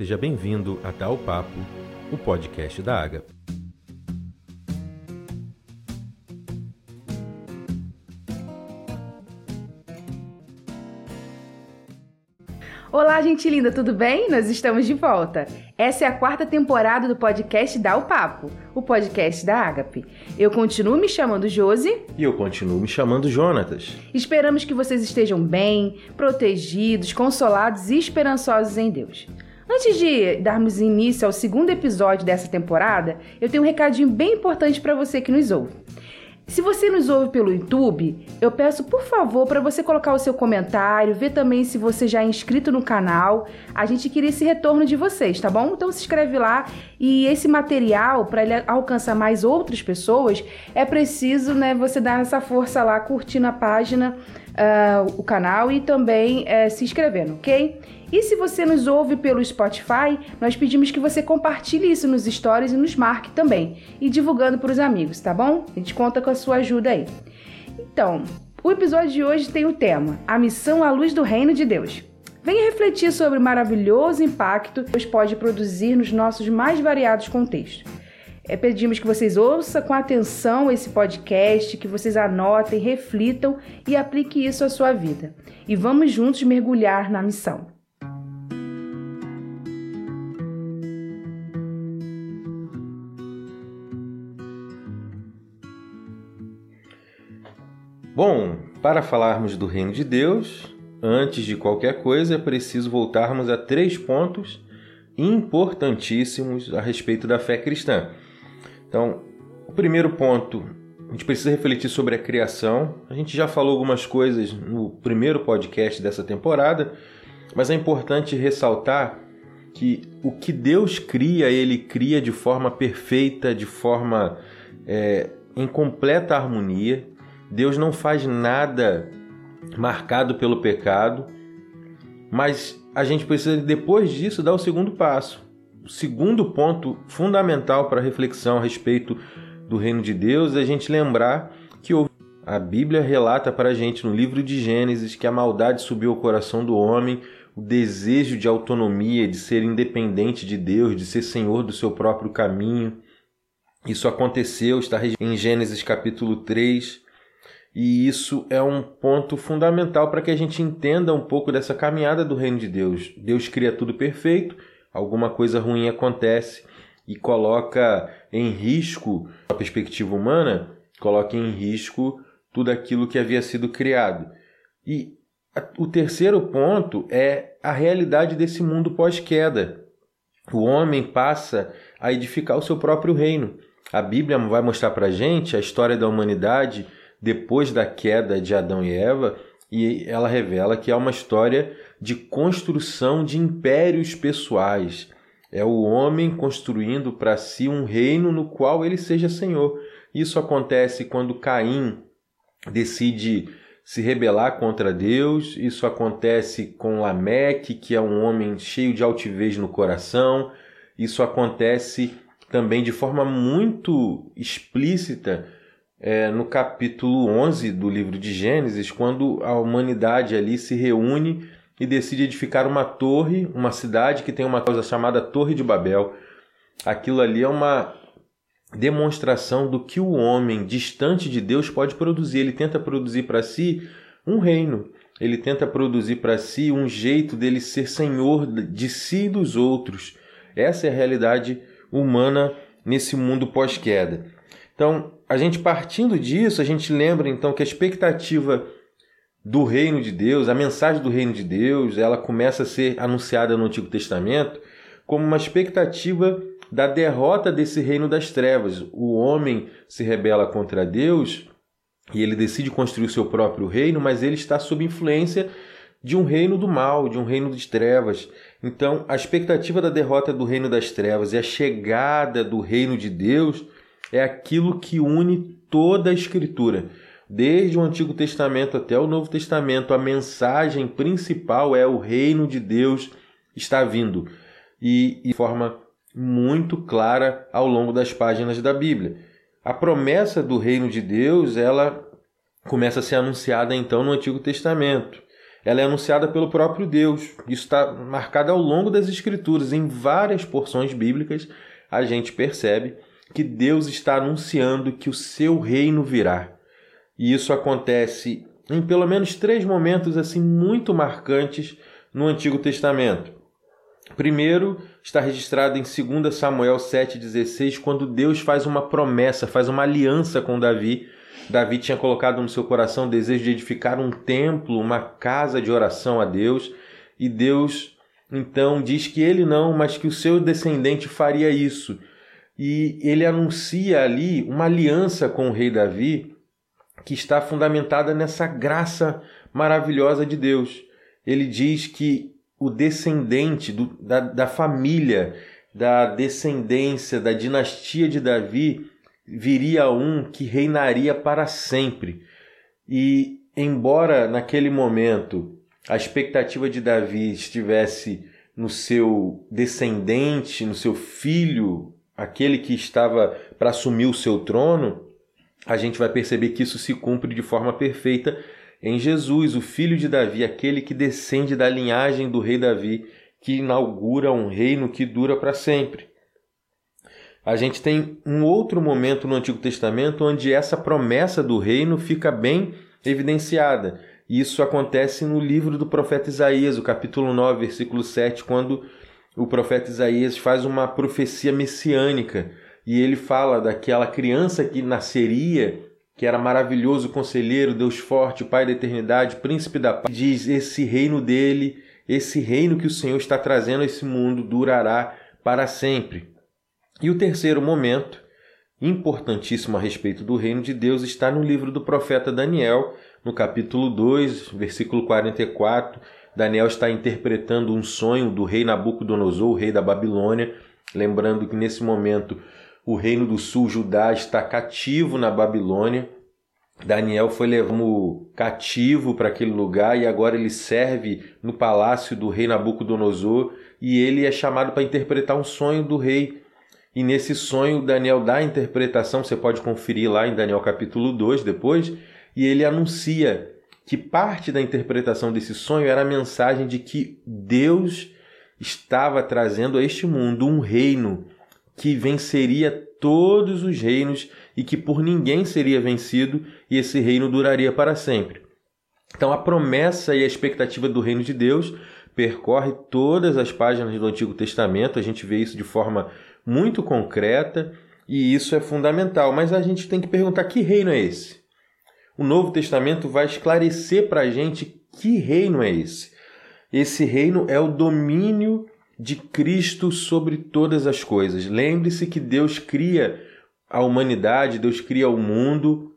Seja bem-vindo a Dar o Papo, o podcast da Água. Olá, gente linda, tudo bem? Nós estamos de volta. Essa é a quarta temporada do podcast Dá o Papo, o podcast da Agape. Eu continuo me chamando Josi. E eu continuo me chamando Jonatas. Esperamos que vocês estejam bem, protegidos, consolados e esperançosos em Deus. Antes de darmos início ao segundo episódio dessa temporada, eu tenho um recadinho bem importante para você que nos ouve. Se você nos ouve pelo YouTube, eu peço por favor para você colocar o seu comentário, ver também se você já é inscrito no canal. A gente queria esse retorno de vocês, tá bom? Então se inscreve lá e esse material para ele alcançar mais outras pessoas é preciso, né, você dar essa força lá curtindo a página, uh, o canal e também uh, se inscrevendo, ok? E se você nos ouve pelo Spotify, nós pedimos que você compartilhe isso nos stories e nos marque também, e divulgando para os amigos, tá bom? A gente conta com a sua ajuda aí. Então, o episódio de hoje tem o tema A Missão à Luz do Reino de Deus. Venha refletir sobre o maravilhoso impacto que Deus pode produzir nos nossos mais variados contextos. É, pedimos que vocês ouçam com atenção esse podcast, que vocês anotem, reflitam e apliquem isso à sua vida. E vamos juntos mergulhar na missão. Bom, para falarmos do reino de Deus, antes de qualquer coisa é preciso voltarmos a três pontos importantíssimos a respeito da fé cristã. Então, o primeiro ponto, a gente precisa refletir sobre a criação. A gente já falou algumas coisas no primeiro podcast dessa temporada, mas é importante ressaltar que o que Deus cria, Ele cria de forma perfeita, de forma é, em completa harmonia. Deus não faz nada marcado pelo pecado, mas a gente precisa, depois disso, dar o segundo passo. O segundo ponto fundamental para a reflexão a respeito do reino de Deus é a gente lembrar que a Bíblia relata para a gente no livro de Gênesis que a maldade subiu ao coração do homem, o desejo de autonomia, de ser independente de Deus, de ser senhor do seu próprio caminho. Isso aconteceu, está em Gênesis capítulo 3. E isso é um ponto fundamental para que a gente entenda um pouco dessa caminhada do reino de Deus. Deus cria tudo perfeito, alguma coisa ruim acontece e coloca em risco a perspectiva humana, coloca em risco tudo aquilo que havia sido criado. E o terceiro ponto é a realidade desse mundo pós-queda. O homem passa a edificar o seu próprio reino. A Bíblia vai mostrar para a gente a história da humanidade depois da queda de Adão e Eva, e ela revela que é uma história de construção de impérios pessoais. É o homem construindo para si um reino no qual ele seja senhor. Isso acontece quando Caim decide se rebelar contra Deus. Isso acontece com Lameque, que é um homem cheio de altivez no coração. Isso acontece também de forma muito explícita é, no capítulo 11 do livro de Gênesis, quando a humanidade ali se reúne e decide edificar uma torre, uma cidade que tem uma coisa chamada Torre de Babel. Aquilo ali é uma demonstração do que o homem distante de Deus pode produzir. Ele tenta produzir para si um reino. Ele tenta produzir para si um jeito dele ser senhor de si e dos outros. Essa é a realidade humana nesse mundo pós-queda. Então, a gente partindo disso, a gente lembra então que a expectativa do reino de Deus, a mensagem do reino de Deus, ela começa a ser anunciada no Antigo Testamento como uma expectativa da derrota desse reino das trevas. O homem se rebela contra Deus e ele decide construir o seu próprio reino, mas ele está sob influência de um reino do mal, de um reino de trevas. Então, a expectativa da derrota do reino das trevas e a chegada do reino de Deus é aquilo que une toda a Escritura. Desde o Antigo Testamento até o Novo Testamento, a mensagem principal é o reino de Deus está vindo. E de forma muito clara ao longo das páginas da Bíblia. A promessa do reino de Deus, ela começa a ser anunciada então no Antigo Testamento. ela é anunciada pelo próprio Deus. Isso está marcado ao longo das Escrituras. Em várias porções bíblicas, a gente percebe que Deus está anunciando que o seu reino virá. E isso acontece em pelo menos três momentos assim muito marcantes no Antigo Testamento. Primeiro, está registrado em 2 Samuel 7,16, quando Deus faz uma promessa, faz uma aliança com Davi. Davi tinha colocado no seu coração o desejo de edificar um templo, uma casa de oração a Deus, e Deus então diz que ele não, mas que o seu descendente faria isso. E ele anuncia ali uma aliança com o rei Davi que está fundamentada nessa graça maravilhosa de Deus. Ele diz que o descendente do, da, da família, da descendência, da dinastia de Davi, viria um que reinaria para sempre. E, embora naquele momento a expectativa de Davi estivesse no seu descendente, no seu filho, aquele que estava para assumir o seu trono, a gente vai perceber que isso se cumpre de forma perfeita em Jesus, o filho de Davi, aquele que descende da linhagem do rei Davi, que inaugura um reino que dura para sempre. A gente tem um outro momento no Antigo Testamento onde essa promessa do reino fica bem evidenciada. Isso acontece no livro do profeta Isaías, o capítulo 9, versículo 7, quando o profeta Isaías faz uma profecia messiânica e ele fala daquela criança que nasceria que era maravilhoso conselheiro, Deus forte, Pai da eternidade, príncipe da paz. Diz: esse reino dele, esse reino que o Senhor está trazendo a esse mundo durará para sempre. E o terceiro momento, importantíssimo a respeito do reino de Deus, está no livro do profeta Daniel, no capítulo 2, versículo 44. Daniel está interpretando um sonho do rei Nabucodonosor, o rei da Babilônia, lembrando que nesse momento o reino do sul, Judá, está cativo na Babilônia. Daniel foi levado cativo para aquele lugar e agora ele serve no palácio do rei Nabucodonosor e ele é chamado para interpretar um sonho do rei. E nesse sonho, Daniel dá a interpretação, você pode conferir lá em Daniel capítulo 2 depois, e ele anuncia que parte da interpretação desse sonho era a mensagem de que Deus estava trazendo a este mundo um reino que venceria todos os reinos e que por ninguém seria vencido, e esse reino duraria para sempre. Então, a promessa e a expectativa do reino de Deus percorre todas as páginas do Antigo Testamento, a gente vê isso de forma muito concreta e isso é fundamental. Mas a gente tem que perguntar: que reino é esse? O Novo Testamento vai esclarecer para a gente que reino é esse. Esse reino é o domínio de Cristo sobre todas as coisas. Lembre-se que Deus cria a humanidade, Deus cria o mundo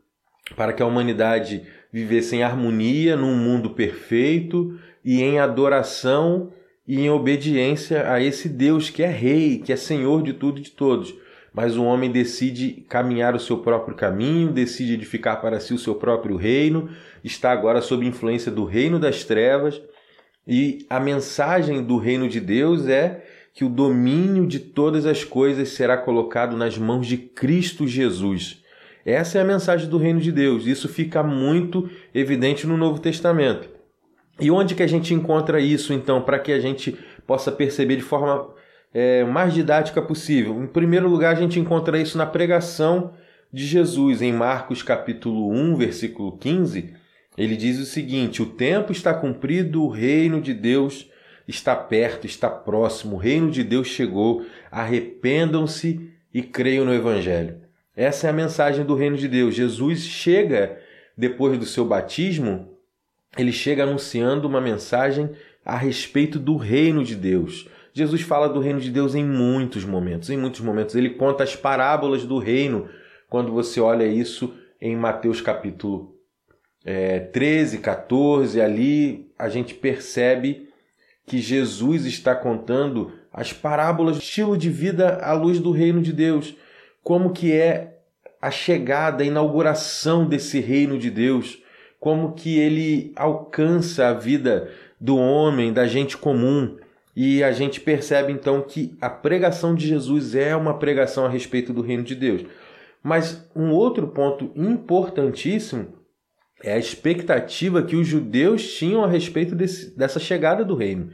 para que a humanidade vivesse em harmonia num mundo perfeito e em adoração e em obediência a esse Deus que é rei, que é senhor de tudo e de todos. Mas o homem decide caminhar o seu próprio caminho, decide edificar para si o seu próprio reino, está agora sob influência do reino das trevas e a mensagem do reino de Deus é que o domínio de todas as coisas será colocado nas mãos de Cristo Jesus. Essa é a mensagem do reino de Deus. Isso fica muito evidente no Novo Testamento. E onde que a gente encontra isso, então, para que a gente possa perceber de forma é, mais didática possível? Em primeiro lugar, a gente encontra isso na pregação de Jesus, em Marcos capítulo 1, versículo 15 ele diz o seguinte: o tempo está cumprido, o reino de Deus está perto, está próximo, o reino de Deus chegou. Arrependam-se e creiam no Evangelho. Essa é a mensagem do reino de Deus. Jesus chega depois do seu batismo, ele chega anunciando uma mensagem a respeito do reino de Deus. Jesus fala do reino de Deus em muitos momentos, em muitos momentos. Ele conta as parábolas do reino quando você olha isso em Mateus capítulo é, 13, 14, ali a gente percebe que Jesus está contando as parábolas estilo de vida à luz do reino de Deus, como que é a chegada, a inauguração desse reino de Deus, como que ele alcança a vida do homem, da gente comum. E a gente percebe então que a pregação de Jesus é uma pregação a respeito do reino de Deus. Mas um outro ponto importantíssimo é a expectativa que os judeus tinham a respeito desse, dessa chegada do reino.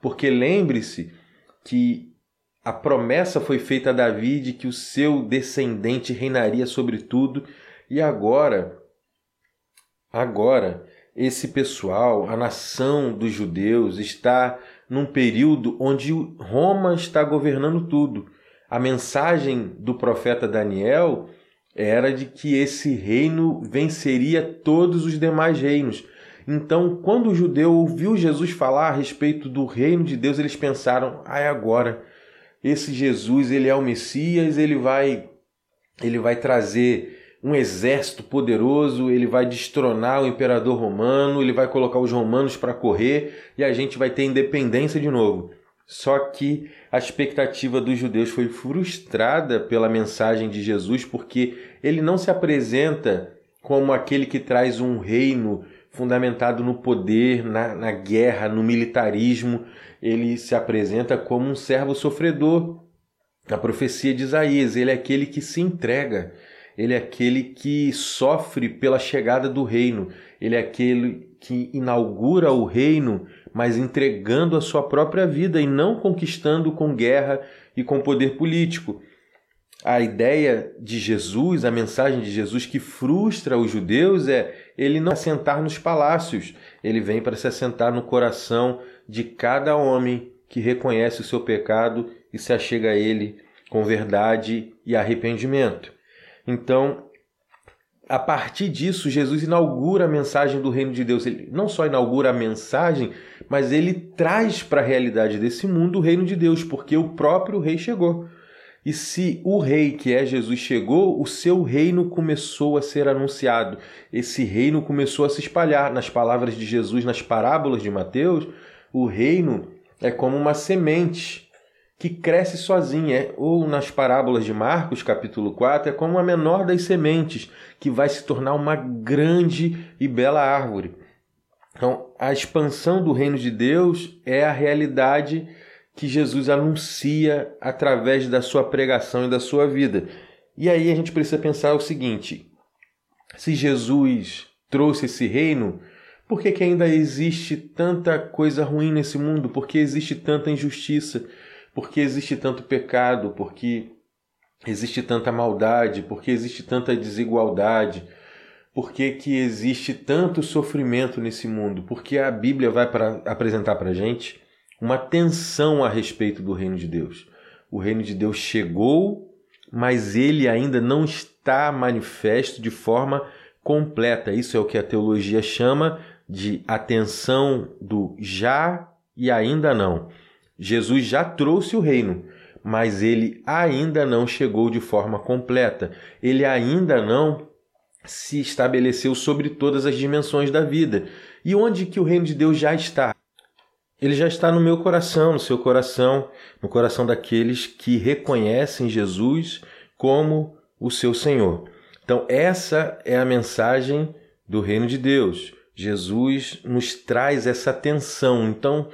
Porque lembre-se que a promessa foi feita a Davi de que o seu descendente reinaria sobre tudo, e agora, agora, esse pessoal, a nação dos judeus, está num período onde Roma está governando tudo. A mensagem do profeta Daniel era de que esse reino venceria todos os demais reinos. Então, quando o judeu ouviu Jesus falar a respeito do reino de Deus, eles pensaram: "Ah, é agora. Esse Jesus, ele é o Messias, ele vai ele vai trazer um exército poderoso, ele vai destronar o imperador romano, ele vai colocar os romanos para correr e a gente vai ter independência de novo. Só que a expectativa dos judeus foi frustrada pela mensagem de Jesus, porque ele não se apresenta como aquele que traz um reino fundamentado no poder, na, na guerra, no militarismo. Ele se apresenta como um servo sofredor. A profecia de Isaías, ele é aquele que se entrega, ele é aquele que sofre pela chegada do reino, ele é aquele que inaugura o reino mas entregando a sua própria vida e não conquistando com guerra e com poder político. A ideia de Jesus, a mensagem de Jesus que frustra os judeus é ele não assentar nos palácios, ele vem para se assentar no coração de cada homem que reconhece o seu pecado e se achega a ele com verdade e arrependimento. Então, a partir disso, Jesus inaugura a mensagem do reino de Deus. Ele não só inaugura a mensagem, mas ele traz para a realidade desse mundo o reino de Deus, porque o próprio rei chegou. E se o rei que é Jesus chegou, o seu reino começou a ser anunciado. Esse reino começou a se espalhar. Nas palavras de Jesus, nas parábolas de Mateus, o reino é como uma semente que cresce sozinha, ou nas parábolas de Marcos, capítulo 4, é como a menor das sementes, que vai se tornar uma grande e bela árvore. Então, a expansão do reino de Deus é a realidade que Jesus anuncia através da sua pregação e da sua vida. E aí a gente precisa pensar o seguinte: se Jesus trouxe esse reino, por que, que ainda existe tanta coisa ruim nesse mundo? Por que existe tanta injustiça? Por que existe tanto pecado? Por que existe tanta maldade? Por que existe tanta desigualdade? Por que, existe tanto sofrimento nesse mundo? Porque a Bíblia vai pra, apresentar para a gente uma tensão a respeito do reino de Deus. O reino de Deus chegou, mas ele ainda não está manifesto de forma completa. Isso é o que a teologia chama de atenção do já e ainda não. Jesus já trouxe o reino, mas ele ainda não chegou de forma completa. Ele ainda não se estabeleceu sobre todas as dimensões da vida. E onde que o reino de Deus já está? Ele já está no meu coração, no seu coração, no coração daqueles que reconhecem Jesus como o seu Senhor. Então, essa é a mensagem do reino de Deus. Jesus nos traz essa atenção. Então,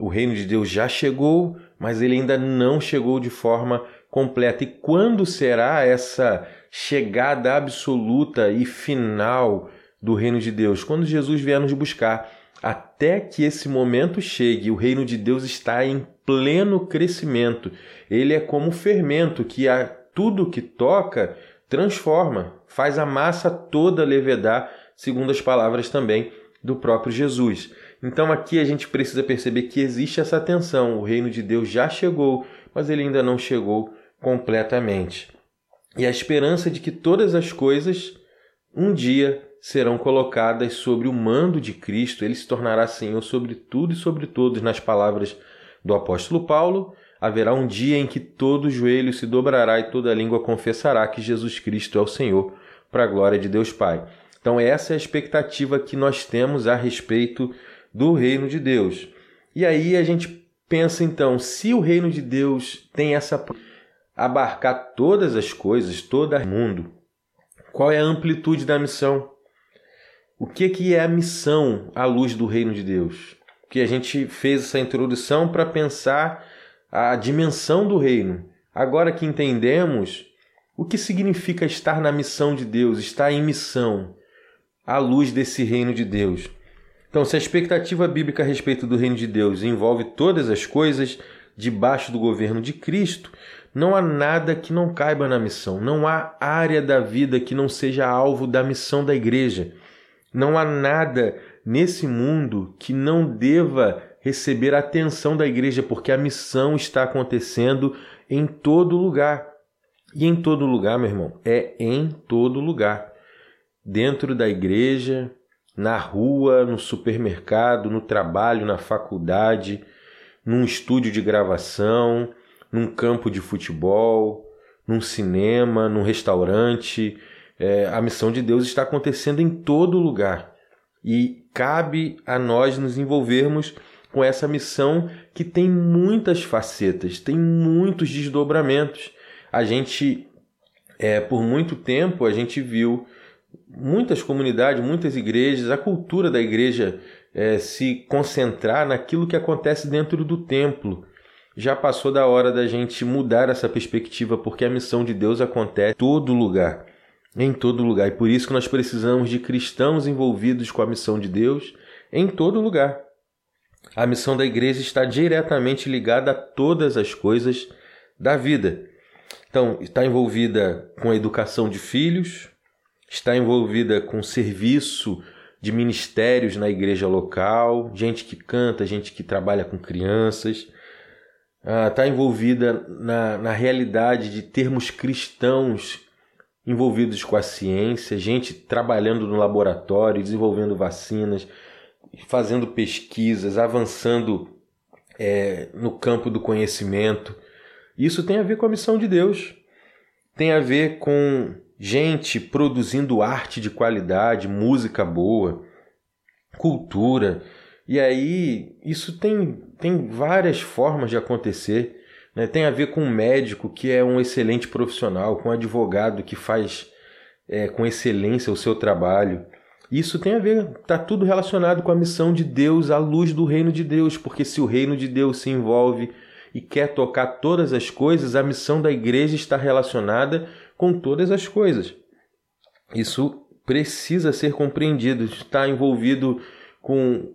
o reino de Deus já chegou, mas ele ainda não chegou de forma completa. E quando será essa chegada absoluta e final do reino de Deus? Quando Jesus vier nos buscar. Até que esse momento chegue, o reino de Deus está em pleno crescimento. Ele é como fermento que a tudo que toca transforma, faz a massa toda levedar, segundo as palavras também do próprio Jesus. Então aqui a gente precisa perceber que existe essa tensão. O reino de Deus já chegou, mas ele ainda não chegou completamente. E a esperança de que todas as coisas um dia serão colocadas sobre o mando de Cristo, ele se tornará Senhor sobre tudo e sobre todos, nas palavras do apóstolo Paulo. Haverá um dia em que todo joelho se dobrará e toda língua confessará que Jesus Cristo é o Senhor, para a glória de Deus Pai. Então, essa é a expectativa que nós temos a respeito do reino de Deus. E aí a gente pensa então, se o reino de Deus tem essa abarcar todas as coisas, todo o mundo, qual é a amplitude da missão? O que que é a missão à luz do reino de Deus? Que a gente fez essa introdução para pensar a dimensão do reino. Agora que entendemos o que significa estar na missão de Deus, estar em missão, à luz desse reino de Deus. Então, se a expectativa bíblica a respeito do reino de Deus envolve todas as coisas debaixo do governo de Cristo, não há nada que não caiba na missão, não há área da vida que não seja alvo da missão da igreja. Não há nada nesse mundo que não deva receber a atenção da igreja, porque a missão está acontecendo em todo lugar. E em todo lugar, meu irmão, é em todo lugar. Dentro da igreja, na rua, no supermercado, no trabalho, na faculdade, num estúdio de gravação, num campo de futebol, num cinema, num restaurante. É, a missão de Deus está acontecendo em todo lugar. E cabe a nós nos envolvermos com essa missão que tem muitas facetas, tem muitos desdobramentos. A gente, é, por muito tempo, a gente viu muitas comunidades, muitas igrejas, a cultura da igreja é, se concentrar naquilo que acontece dentro do templo. Já passou da hora da gente mudar essa perspectiva, porque a missão de Deus acontece em todo lugar. Em todo lugar. E por isso que nós precisamos de cristãos envolvidos com a missão de Deus em todo lugar. A missão da igreja está diretamente ligada a todas as coisas da vida. Então, está envolvida com a educação de filhos, está envolvida com serviço de ministérios na igreja local, gente que canta, gente que trabalha com crianças, está ah, envolvida na, na realidade de termos cristãos envolvidos com a ciência, gente trabalhando no laboratório, desenvolvendo vacinas, fazendo pesquisas, avançando é, no campo do conhecimento. Isso tem a ver com a missão de Deus, tem a ver com gente produzindo arte de qualidade, música boa, cultura. E aí isso tem, tem várias formas de acontecer. Né? Tem a ver com um médico que é um excelente profissional, com um advogado que faz é, com excelência o seu trabalho. Isso tem a ver, está tudo relacionado com a missão de Deus, à luz do reino de Deus, porque se o reino de Deus se envolve e quer tocar todas as coisas, a missão da igreja está relacionada com todas as coisas. Isso precisa ser compreendido. Está envolvido com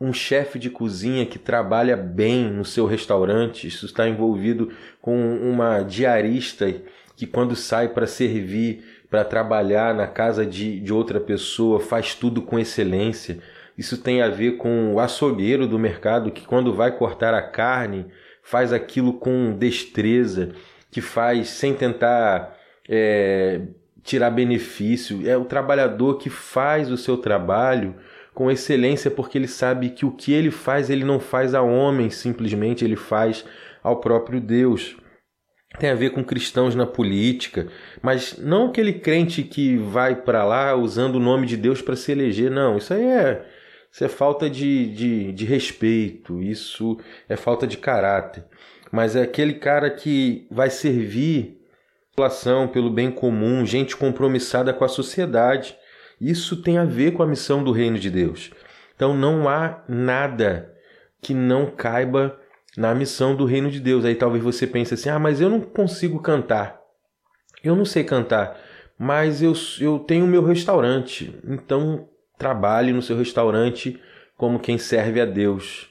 um chefe de cozinha que trabalha bem no seu restaurante, isso está envolvido com uma diarista que, quando sai para servir, para trabalhar na casa de, de outra pessoa, faz tudo com excelência. Isso tem a ver com o açougueiro do mercado que, quando vai cortar a carne, faz aquilo com destreza, que faz sem tentar é, tirar benefício, é o trabalhador que faz o seu trabalho com excelência porque ele sabe que o que ele faz ele não faz a homem, simplesmente ele faz ao próprio Deus. Tem a ver com cristãos na política, mas não aquele crente que vai para lá usando o nome de Deus para se eleger, não. Isso aí é, isso é falta de, de, de respeito, isso é falta de caráter. Mas é aquele cara que vai servir população, pelo bem comum, gente compromissada com a sociedade. Isso tem a ver com a missão do reino de Deus. Então não há nada que não caiba na missão do reino de Deus. Aí talvez você pense assim: ah, mas eu não consigo cantar. Eu não sei cantar, mas eu, eu tenho meu restaurante. Então trabalhe no seu restaurante como quem serve a Deus.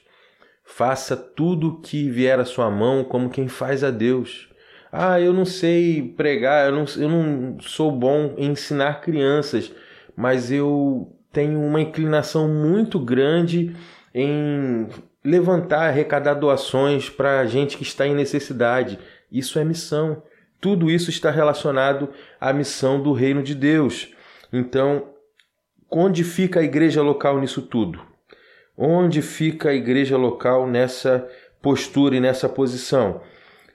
Faça tudo o que vier à sua mão como quem faz a Deus. Ah, eu não sei pregar, eu não, eu não sou bom em ensinar crianças, mas eu tenho uma inclinação muito grande em levantar, arrecadar doações para gente que está em necessidade. Isso é missão. Tudo isso está relacionado à missão do reino de Deus. Então, onde fica a igreja local nisso tudo? Onde fica a igreja local nessa postura e nessa posição?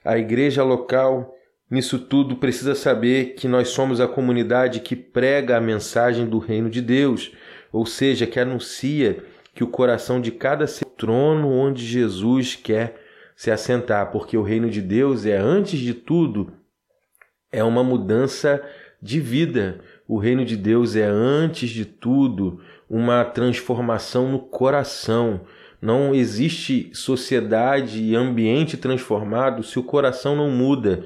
A igreja local, nisso tudo, precisa saber que nós somos a comunidade que prega a mensagem do reino de Deus, ou seja, que anuncia que o coração de cada ser trono onde Jesus quer se assentar, porque o reino de Deus é, antes de tudo, é uma mudança de vida. O reino de Deus é, antes de tudo, uma transformação no coração. Não existe sociedade e ambiente transformado se o coração não muda.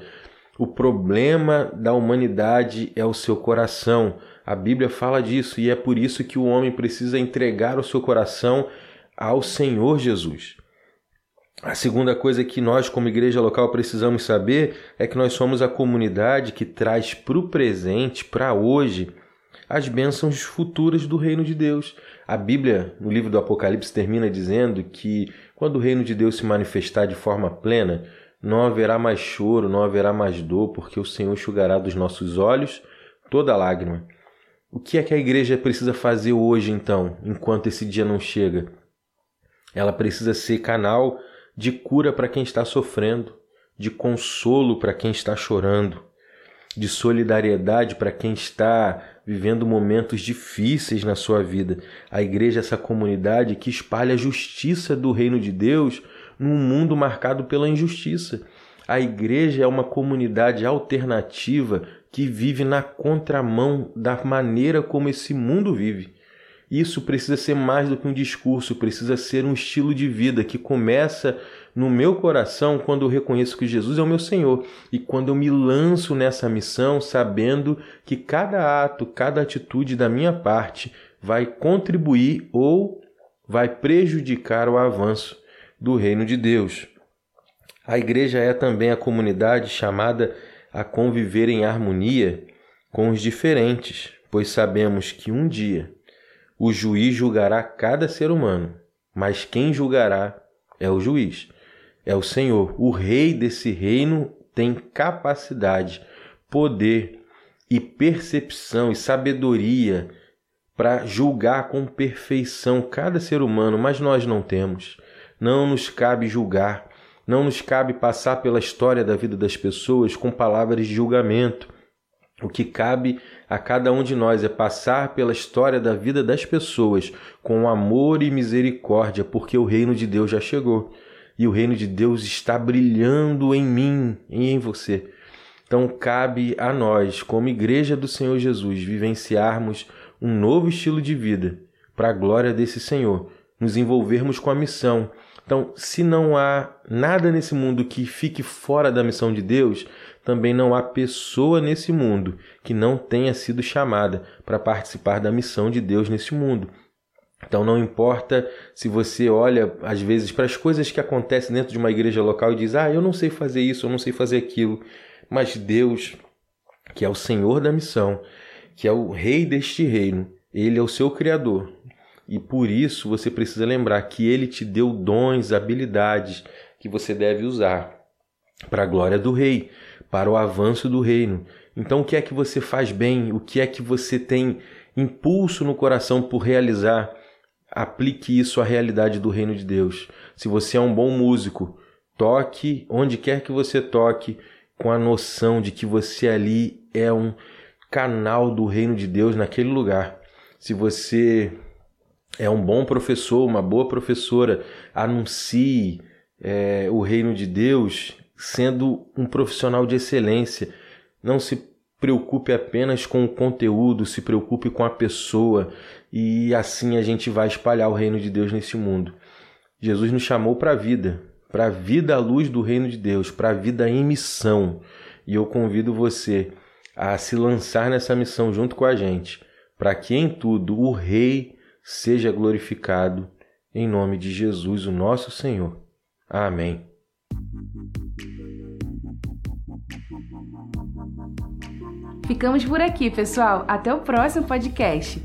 O problema da humanidade é o seu coração. A Bíblia fala disso e é por isso que o homem precisa entregar o seu coração ao Senhor Jesus. A segunda coisa que nós, como igreja local, precisamos saber é que nós somos a comunidade que traz para o presente, para hoje, as bênçãos futuras do reino de Deus. A Bíblia, no livro do Apocalipse, termina dizendo que quando o reino de Deus se manifestar de forma plena, não haverá mais choro, não haverá mais dor, porque o Senhor enxugará dos nossos olhos toda lágrima. O que é que a igreja precisa fazer hoje, então, enquanto esse dia não chega? Ela precisa ser canal de cura para quem está sofrendo, de consolo para quem está chorando, de solidariedade para quem está vivendo momentos difíceis na sua vida. A igreja é essa comunidade que espalha a justiça do reino de Deus num mundo marcado pela injustiça. A igreja é uma comunidade alternativa que vive na contramão da maneira como esse mundo vive. Isso precisa ser mais do que um discurso, precisa ser um estilo de vida que começa no meu coração quando eu reconheço que Jesus é o meu Senhor e quando eu me lanço nessa missão sabendo que cada ato, cada atitude da minha parte vai contribuir ou vai prejudicar o avanço do reino de Deus. A igreja é também a comunidade chamada a conviver em harmonia com os diferentes, pois sabemos que um dia o juiz julgará cada ser humano, mas quem julgará é o juiz, é o Senhor. O rei desse reino tem capacidade, poder e percepção e sabedoria para julgar com perfeição cada ser humano, mas nós não temos. Não nos cabe julgar, não nos cabe passar pela história da vida das pessoas com palavras de julgamento. O que cabe a cada um de nós é passar pela história da vida das pessoas com amor e misericórdia, porque o reino de Deus já chegou e o reino de Deus está brilhando em mim e em você. Então cabe a nós, como igreja do Senhor Jesus, vivenciarmos um novo estilo de vida para a glória desse Senhor, nos envolvermos com a missão. Então, se não há nada nesse mundo que fique fora da missão de Deus, também não há pessoa nesse mundo que não tenha sido chamada para participar da missão de Deus nesse mundo. Então não importa se você olha às vezes para as coisas que acontecem dentro de uma igreja local e diz: "Ah, eu não sei fazer isso, eu não sei fazer aquilo". Mas Deus, que é o Senhor da missão, que é o rei deste reino, ele é o seu criador. E por isso você precisa lembrar que ele te deu dons, habilidades que você deve usar para a glória do rei para o avanço do reino. Então, o que é que você faz bem? O que é que você tem impulso no coração por realizar? Aplique isso à realidade do reino de Deus. Se você é um bom músico, toque onde quer que você toque, com a noção de que você ali é um canal do reino de Deus naquele lugar. Se você é um bom professor, uma boa professora, anuncie é, o reino de Deus sendo um profissional de excelência. Não se preocupe apenas com o conteúdo, se preocupe com a pessoa e assim a gente vai espalhar o reino de Deus nesse mundo. Jesus nos chamou para a vida, para a vida à luz do reino de Deus, para a vida em missão. E eu convido você a se lançar nessa missão junto com a gente, para que em tudo o Rei seja glorificado, em nome de Jesus, o nosso Senhor. Amém. Ficamos por aqui, pessoal. Até o próximo podcast.